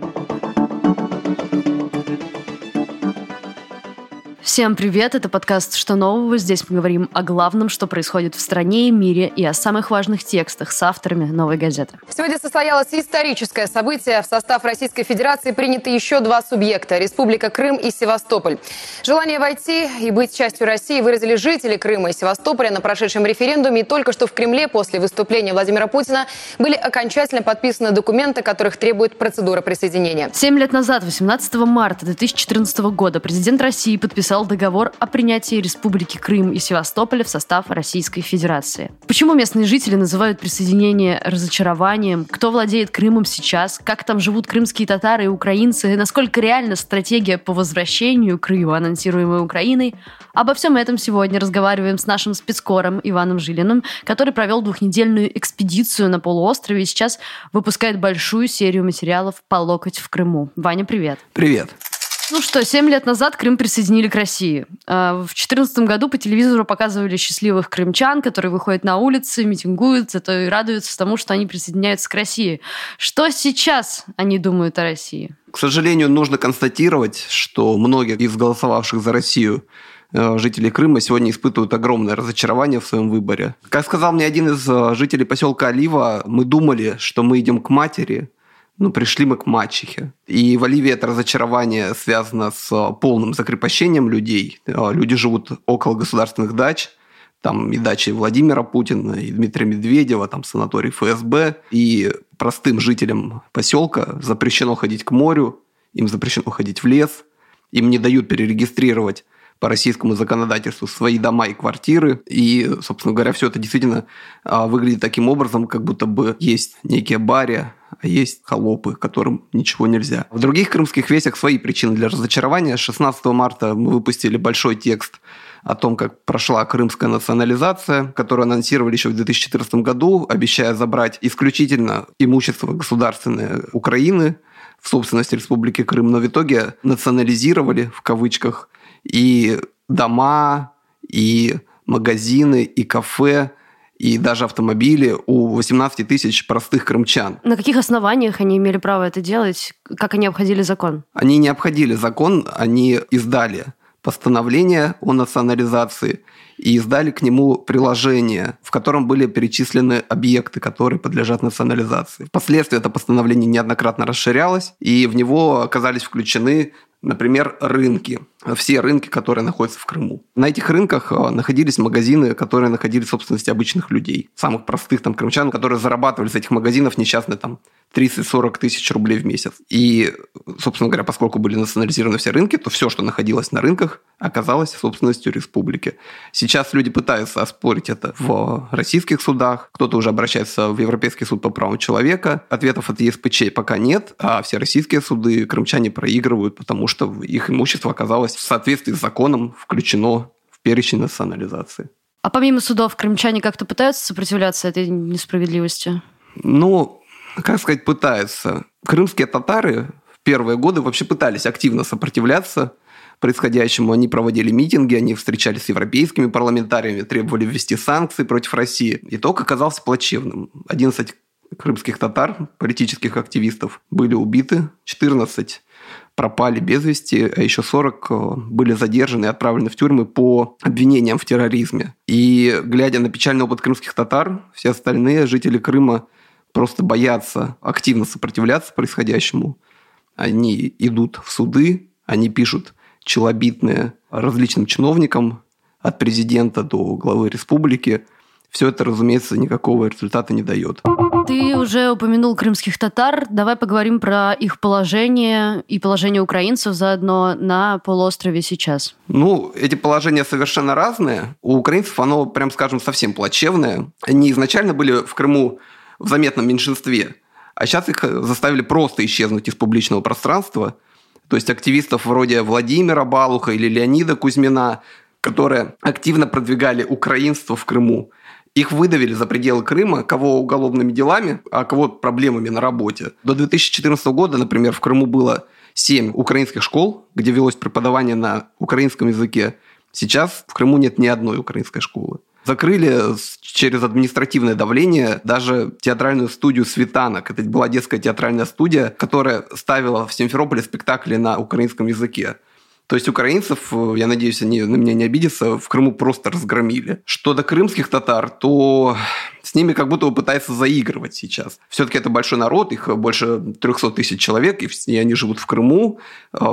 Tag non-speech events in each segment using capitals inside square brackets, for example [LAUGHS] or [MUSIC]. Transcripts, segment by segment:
Thank you. Всем привет, это подкаст «Что нового?». Здесь мы говорим о главном, что происходит в стране и мире, и о самых важных текстах с авторами «Новой газеты». Сегодня состоялось историческое событие. В состав Российской Федерации приняты еще два субъекта – Республика Крым и Севастополь. Желание войти и быть частью России выразили жители Крыма и Севастополя на прошедшем референдуме. И только что в Кремле после выступления Владимира Путина были окончательно подписаны документы, которых требует процедура присоединения. Семь лет назад, 18 марта 2014 года, президент России подписал подписал договор о принятии Республики Крым и Севастополя в состав Российской Федерации. Почему местные жители называют присоединение разочарованием? Кто владеет Крымом сейчас? Как там живут крымские татары и украинцы? Насколько реальна стратегия по возвращению Крыма, анонсируемая Украиной? Обо всем этом сегодня разговариваем с нашим спецкором Иваном Жилиным, который провел двухнедельную экспедицию на полуострове и сейчас выпускает большую серию материалов по локоть в Крыму. Ваня, привет. Привет. Ну что, семь лет назад Крым присоединили к России. А, в 2014 году по телевизору показывали счастливых крымчан, которые выходят на улицы, митингуют, зато и радуются тому, что они присоединяются к России. Что сейчас они думают о России? К сожалению, нужно констатировать, что многие из голосовавших за Россию э, жители Крыма сегодня испытывают огромное разочарование в своем выборе. Как сказал мне один из э, жителей поселка Олива, мы думали, что мы идем к матери, ну, пришли мы к мачехе. И в Оливии это разочарование связано с э, полным закрепощением людей. Э, люди живут около государственных дач, там и дачи Владимира Путина, и Дмитрия Медведева, там санаторий ФСБ. И простым жителям поселка запрещено ходить к морю, им запрещено ходить в лес, им не дают перерегистрировать по российскому законодательству свои дома и квартиры. И, собственно говоря, все это действительно а, выглядит таким образом, как будто бы есть некие бари, а есть холопы, которым ничего нельзя. В других крымских весях свои причины для разочарования. 16 марта мы выпустили большой текст о том, как прошла крымская национализация, которую анонсировали еще в 2014 году, обещая забрать исключительно имущество государственное Украины в собственности Республики Крым, но в итоге национализировали, в кавычках, и дома, и магазины, и кафе, и даже автомобили у 18 тысяч простых крымчан. На каких основаниях они имели право это делать? Как они обходили закон? Они не обходили закон, они издали постановление о национализации и издали к нему приложение, в котором были перечислены объекты, которые подлежат национализации. Впоследствии это постановление неоднократно расширялось, и в него оказались включены Например, рынки. Все рынки, которые находятся в Крыму. На этих рынках э, находились магазины, которые находились в собственности обычных людей. Самых простых там крымчан, которые зарабатывали с этих магазинов несчастные там 30-40 тысяч рублей в месяц. И, собственно говоря, поскольку были национализированы все рынки, то все, что находилось на рынках, оказалось собственностью республики. Сейчас люди пытаются оспорить это в российских судах, кто-то уже обращается в Европейский суд по правам человека. Ответов от ЕСПЧ пока нет, а все российские суды крымчане проигрывают, потому что их имущество оказалось в соответствии с законом включено в перечень национализации. А помимо судов, крымчане как-то пытаются сопротивляться этой несправедливости? Ну, как сказать, пытаются. Крымские татары в первые годы вообще пытались активно сопротивляться происходящему. Они проводили митинги, они встречались с европейскими парламентариями, требовали ввести санкции против России. Итог оказался плачевным. 11 крымских татар, политических активистов, были убиты, 14 пропали без вести, а еще 40 э, были задержаны и отправлены в тюрьмы по обвинениям в терроризме. И глядя на печальный опыт крымских татар, все остальные жители Крыма просто боятся активно сопротивляться происходящему. Они идут в суды, они пишут челобитные различным чиновникам, от президента до главы республики. Все это, разумеется, никакого результата не дает. Ты уже упомянул крымских татар. Давай поговорим про их положение и положение украинцев заодно на полуострове сейчас. Ну, эти положения совершенно разные. У украинцев оно, прям скажем, совсем плачевное. Они изначально были в Крыму в заметном меньшинстве, а сейчас их заставили просто исчезнуть из публичного пространства. То есть активистов вроде Владимира Балуха или Леонида Кузьмина, которые активно продвигали украинство в Крыму, их выдавили за пределы Крыма, кого уголовными делами, а кого проблемами на работе. До 2014 года, например, в Крыму было 7 украинских школ, где велось преподавание на украинском языке. Сейчас в Крыму нет ни одной украинской школы. закрыли через административное давление даже театральную студию «Светанок». Это была детская театральная студия, которая ставила в Симферополе спектакли на украинском языке. То есть украинцев, э, я надеюсь, они на меня не обидятся, в Крыму просто разгромили. Что до крымских татар, то с ними как будто бы пытаются заигрывать сейчас. Все-таки это большой народ, их больше 300 тысяч человек, и они живут в Крыму, э,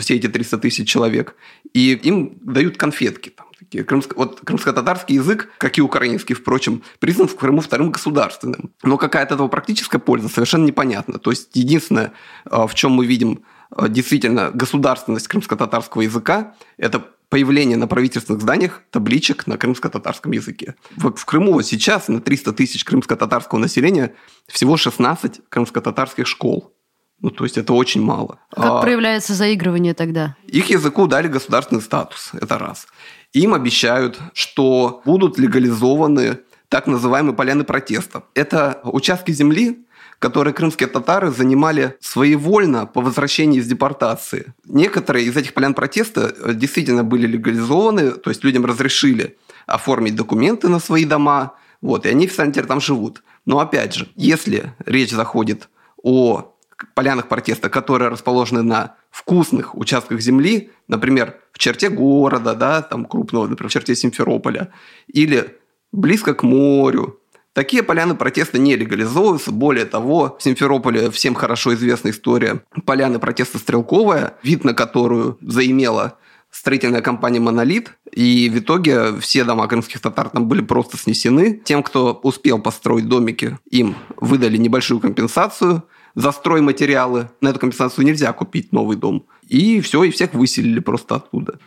все эти 300 тысяч человек, и им дают конфетки. Там. Крымско, вот крымско-татарский язык, как и украинский, впрочем, признан в Крыму вторым государственным. Но какая от этого практическая польза, совершенно непонятна. То есть единственное, э, в чем мы видим действительно государственность крымско-татарского языка – это появление на правительственных зданиях табличек на крымско-татарском языке. Вот в Крыму вот сейчас на 300 тысяч крымско-татарского населения всего 16 крымско-татарских школ. Ну, то есть это очень мало. Как а, проявляется заигрывание тогда? Их языку дали государственный статус, это раз. Им обещают, что будут легализованы так называемые поляны протеста. Это участки земли, которые крымские татары занимали своевольно по возвращении из депортации. Некоторые из этих полян протеста э, действительно были легализованы, то есть людям разрешили оформить документы на свои дома, вот, и они официально теперь там живут. Но опять же, если речь заходит о полянах протеста, которые расположены на вкусных участках земли, например, в черте города, да, там крупного, например, в черте Симферополя, или близко к морю, Такие поляны протеста не легализовываются. Более того, в Симферополе всем хорошо известна история поляны протеста Стрелковая, вид на которую заимела строительная компания «Монолит», и в итоге все дома крымских татар там были просто снесены. Тем, кто успел построить домики, им выдали небольшую компенсацию за стройматериалы. На эту компенсацию нельзя купить новый дом. И все, и всех выселили просто оттуда.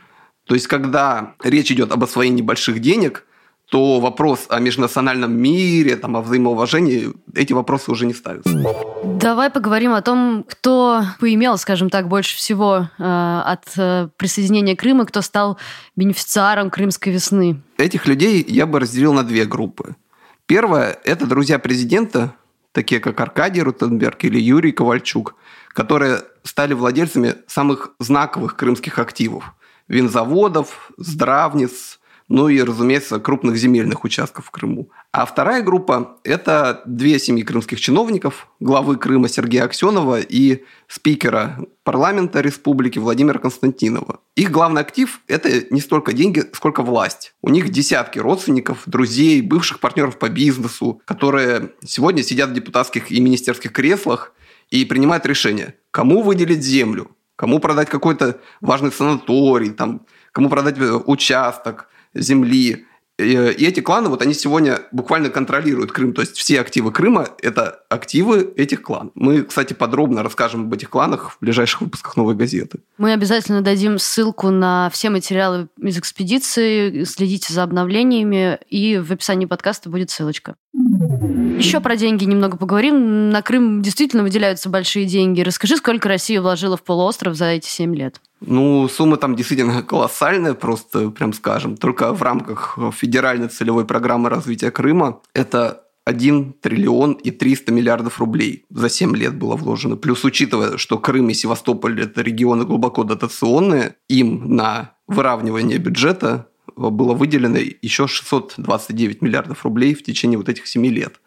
То есть, когда речь идет об освоении больших денег – то вопрос о межнациональном мире, там, о взаимоуважении, эти вопросы уже не ставятся. Давай поговорим о том, кто поимел, скажем так, больше всего э, от э, присоединения Крыма, кто стал бенефициаром Крымской весны. Этих людей я бы разделил на две группы. Первая – это друзья президента, такие как Аркадий Рутенберг или Юрий Ковальчук, которые стали владельцами самых знаковых крымских активов – винзаводов, здравниц, ну и, разумеется, крупных земельных участков в Крыму. А вторая группа – это две семьи крымских чиновников, главы Крыма Сергея Аксенова и спикера парламента республики Владимира Константинова. Их главный актив – это не столько деньги, сколько власть. У них десятки родственников, друзей, бывших партнеров по бизнесу, которые сегодня сидят в депутатских и министерских креслах и принимают решение, кому выделить землю, кому продать какой-то важный санаторий, там, кому продать э, участок – земли. И эти кланы, вот они сегодня буквально контролируют Крым. То есть все активы Крыма – это активы этих кланов. Мы, кстати, подробно расскажем об этих кланах в ближайших выпусках «Новой газеты». Мы обязательно дадим ссылку на все материалы из экспедиции. Следите за обновлениями. И в описании подкаста будет ссылочка. Еще про деньги немного поговорим. На Крым действительно выделяются большие деньги. Расскажи, сколько Россия вложила в полуостров за эти 7 лет? Ну, сумма там действительно [LAUGHS] колоссальная, просто, прям скажем. Только в рамках федеральной целевой программы развития Крыма это 1 триллион и 300 миллиардов рублей за 7 лет было вложено. Плюс учитывая, что Крым и Севастополь – это регионы глубоко дотационные, им на выравнивание бюджета было выделено еще 629 миллиардов рублей в течение вот этих 7 лет.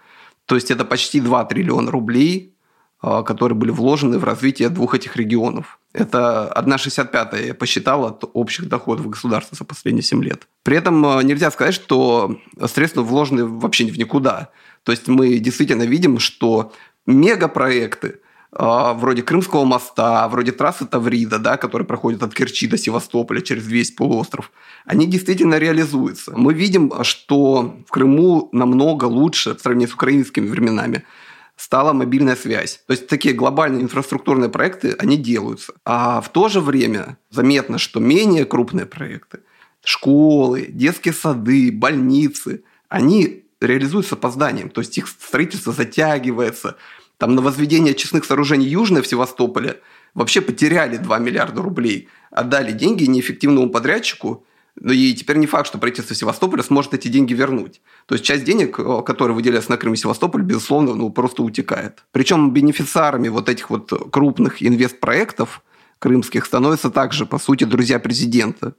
То есть это почти 2 триллиона рублей, которые были вложены в развитие двух этих регионов. Это 1,65 я посчитал от общих доходов государства за последние 7 лет. При этом а, нельзя сказать, что средства вложены вообще в никуда. То есть мы действительно видим, что мегапроекты, а, вроде Крымского моста, вроде трассы Таврида, да, которая проходит от Керчи до Севастополя через весь полуостров, они действительно реализуются. Мы видим, что в Крыму намного лучше в сравнении с украинскими временами стала мобильная связь. То есть такие глобальные инфраструктурные проекты, они делаются. А в то же время заметно, что менее крупные проекты, школы, детские сады, больницы, они реализуются опозданием. То есть их строительство затягивается, там на возведение очистных сооружений Южной в Севастополе вообще потеряли 2 миллиарда рублей. Отдали деньги неэффективному подрядчику, ну и теперь не факт, что правительство Севастополя сможет эти деньги вернуть. То есть часть денег, э, которые выделяются на Крым и Севастополь, безусловно, ну, просто утекает. Причем бенефициарами вот этих вот крупных инвестпроектов крымских становятся также, по сути, друзья президента.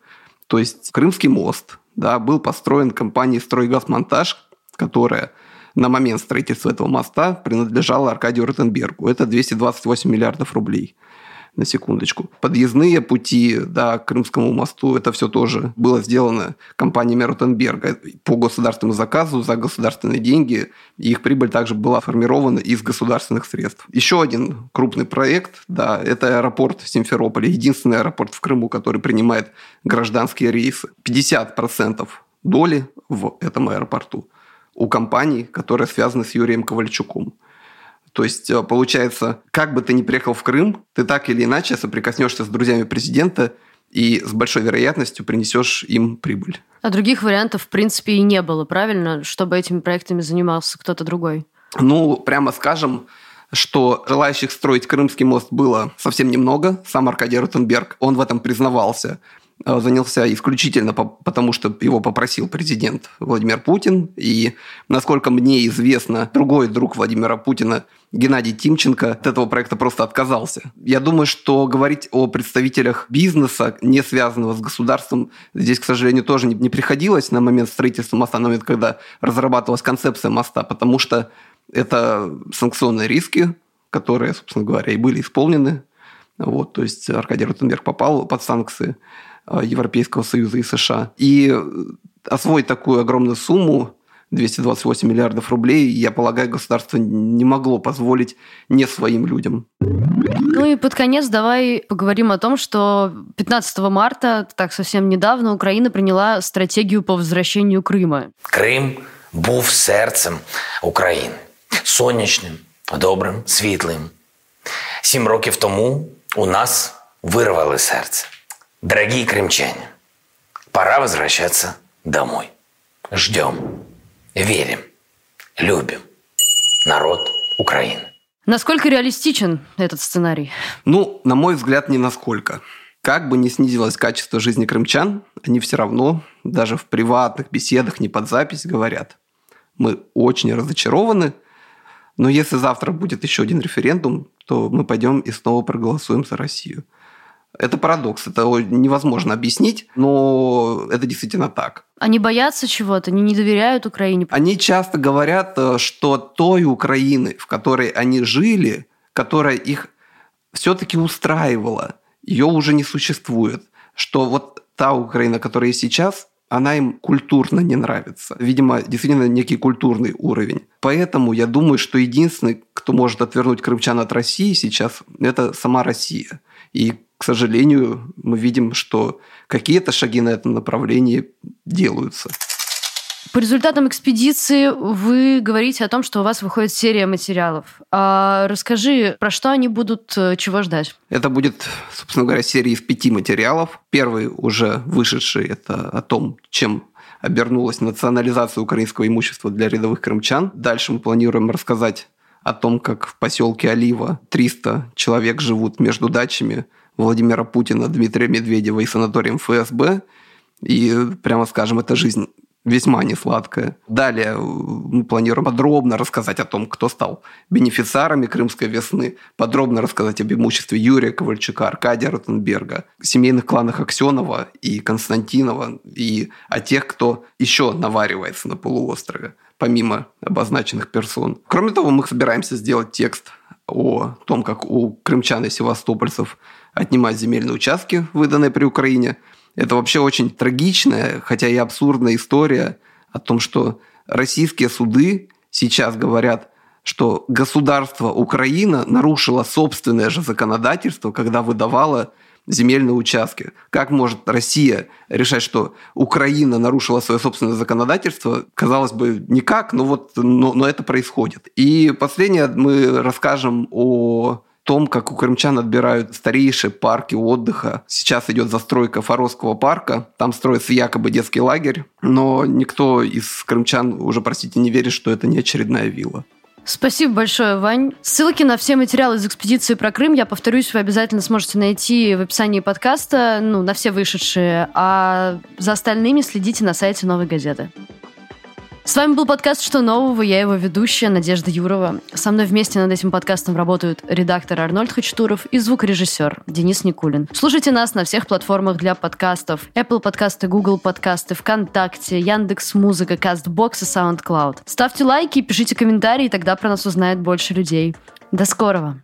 То есть Крымский мост, да, был построен компанией «Стройгазмонтаж», которая на момент строительства этого моста принадлежала Аркадию Ротенбергу. Это 228 миллиардов рублей на секундочку. Подъездные пути да, к Крымскому мосту, это все тоже было сделано компаниями Ротенберга по государственному заказу за государственные деньги. И их прибыль также была формирована из государственных средств. Еще один крупный проект, да, это аэропорт Симферополя, единственный аэропорт в Крыму, который принимает гражданские рейсы. 50% доли в этом аэропорту у компаний, которые связаны с Юрием Ковальчуком. То есть, э, получается, как бы ты ни приехал в Крым, ты так или иначе соприкоснешься с друзьями президента и с большой вероятностью принесешь им прибыль. А других вариантов, в принципе, и не было, правильно? Чтобы этими проектами занимался кто-то другой. Ну, прямо скажем, что желающих строить Крымский мост было совсем немного. Сам Аркадий Ротенберг, он в этом признавался. Э, занялся исключительно потому, что его попросил президент Владимир Путин. И, насколько мне известно, другой друг Владимира Путина, Геннадий Тимченко, от этого проекта просто отказался. Я думаю, что говорить о представителях бизнеса, не связанного с государством, здесь, к сожалению, тоже не, не приходилось на момент строительства моста, на момент, когда разрабатывалась концепция моста, потому что это санкционные риски, которые, собственно говоря, и были исполнены. Вот, то есть Аркадий Ротенберг попал под санкции. Э, Европейского Союза и США. И э, освоить такую огромную сумму 228 миллиардов рублей, я полагаю, государство не могло позволить не своим людям. Ну и под конец давай поговорим о том, что 15 марта, так совсем недавно, Украина приняла стратегию по возвращению Крыма. Крим був серцем України, сонячним, добрим, світлим. Сім років тому у нас вирвали серце. Дорогие крымчане, пора возвращаться домой. Ждем, верим, любим. Народ Украины. Насколько реалистичен этот сценарий? Ну, на мой взгляд, не насколько. Как бы ни снизилось качество жизни крымчан, они все равно, даже в приватных беседах, не под запись, говорят. Мы очень разочарованы, но если завтра будет еще один референдум, то мы пойдем и снова проголосуем за Россию. Это парадокс, это невозможно объяснить, но это действительно так. Они боятся чего-то, они не доверяют Украине. Они часто говорят, э, что той Украины, в которой они жили, которая их все-таки устраивала, ее уже не существует. Что вот та Украина, которая есть сейчас, она им культурно не нравится. Видимо, действительно некий культурный уровень. Поэтому я думаю, что единственный, кто может отвернуть крымчан от России сейчас, это сама Россия. И к сожалению, мы видим, что какие-то шаги на этом направлении делаются. По результатам экспедиции вы говорите о том, что у вас выходит серия материалов. А расскажи, про что они будут, э, чего ждать? Это будет, собственно говоря, серия из пяти материалов. Первый уже вышедший – это о том, чем обернулась национализация украинского имущества для рядовых крымчан. Дальше мы планируем рассказать о том, как в поселке Олива 300 человек живут между дачами – Владимира Путина, Дмитрия Медведева и санаторием ФСБ. И, прямо скажем, эта жизнь весьма несладкая. Далее мы планируем подробно рассказать о том, кто стал бенефициарами Крымской весны, подробно рассказать об имуществе Юрия Ковальчука, Аркадия Ротенберга, семейных кланах Аксенова и Константинова, и о тех, кто еще наваривается на полуострове, помимо обозначенных персон. Кроме того, мы собираемся сделать текст о том, как у крымчан и севастопольцев отнимать земельные участки, выданные при Украине. Это вообще очень трагичная, хотя и абсурдная история о том, что российские суды сейчас говорят, что государство Украина нарушило собственное же законодательство, когда выдавало земельные участки. Как может Россия решать, что Украина нарушила свое собственное законодательство? Казалось бы, никак, но вот но, но это происходит. И последнее мы расскажем о том, как у крымчан отбирают старейшие парки отдыха. Сейчас идет застройка Форосского парка, там строится якобы детский лагерь, но никто из крымчан уже, простите, не верит, что это не очередная вилла. Спасибо большое, Вань. Ссылки на все материалы из экспедиции про Крым, я повторюсь, вы обязательно сможете найти в описании подкаста, ну, на все вышедшие, а за остальными следите на сайте «Новой газеты». С вами был подкаст «Что нового?». Я его ведущая Надежда Юрова. Со мной вместе над этим подкастом работают редактор Арнольд Хачатуров и звукорежиссер Денис Никулин. Слушайте нас на всех платформах для подкастов. Apple подкасты, Google подкасты, ВКонтакте, Яндекс Музыка, Кастбокс и SoundCloud. Ставьте лайки, пишите комментарии, тогда про нас узнает больше людей. До скорого!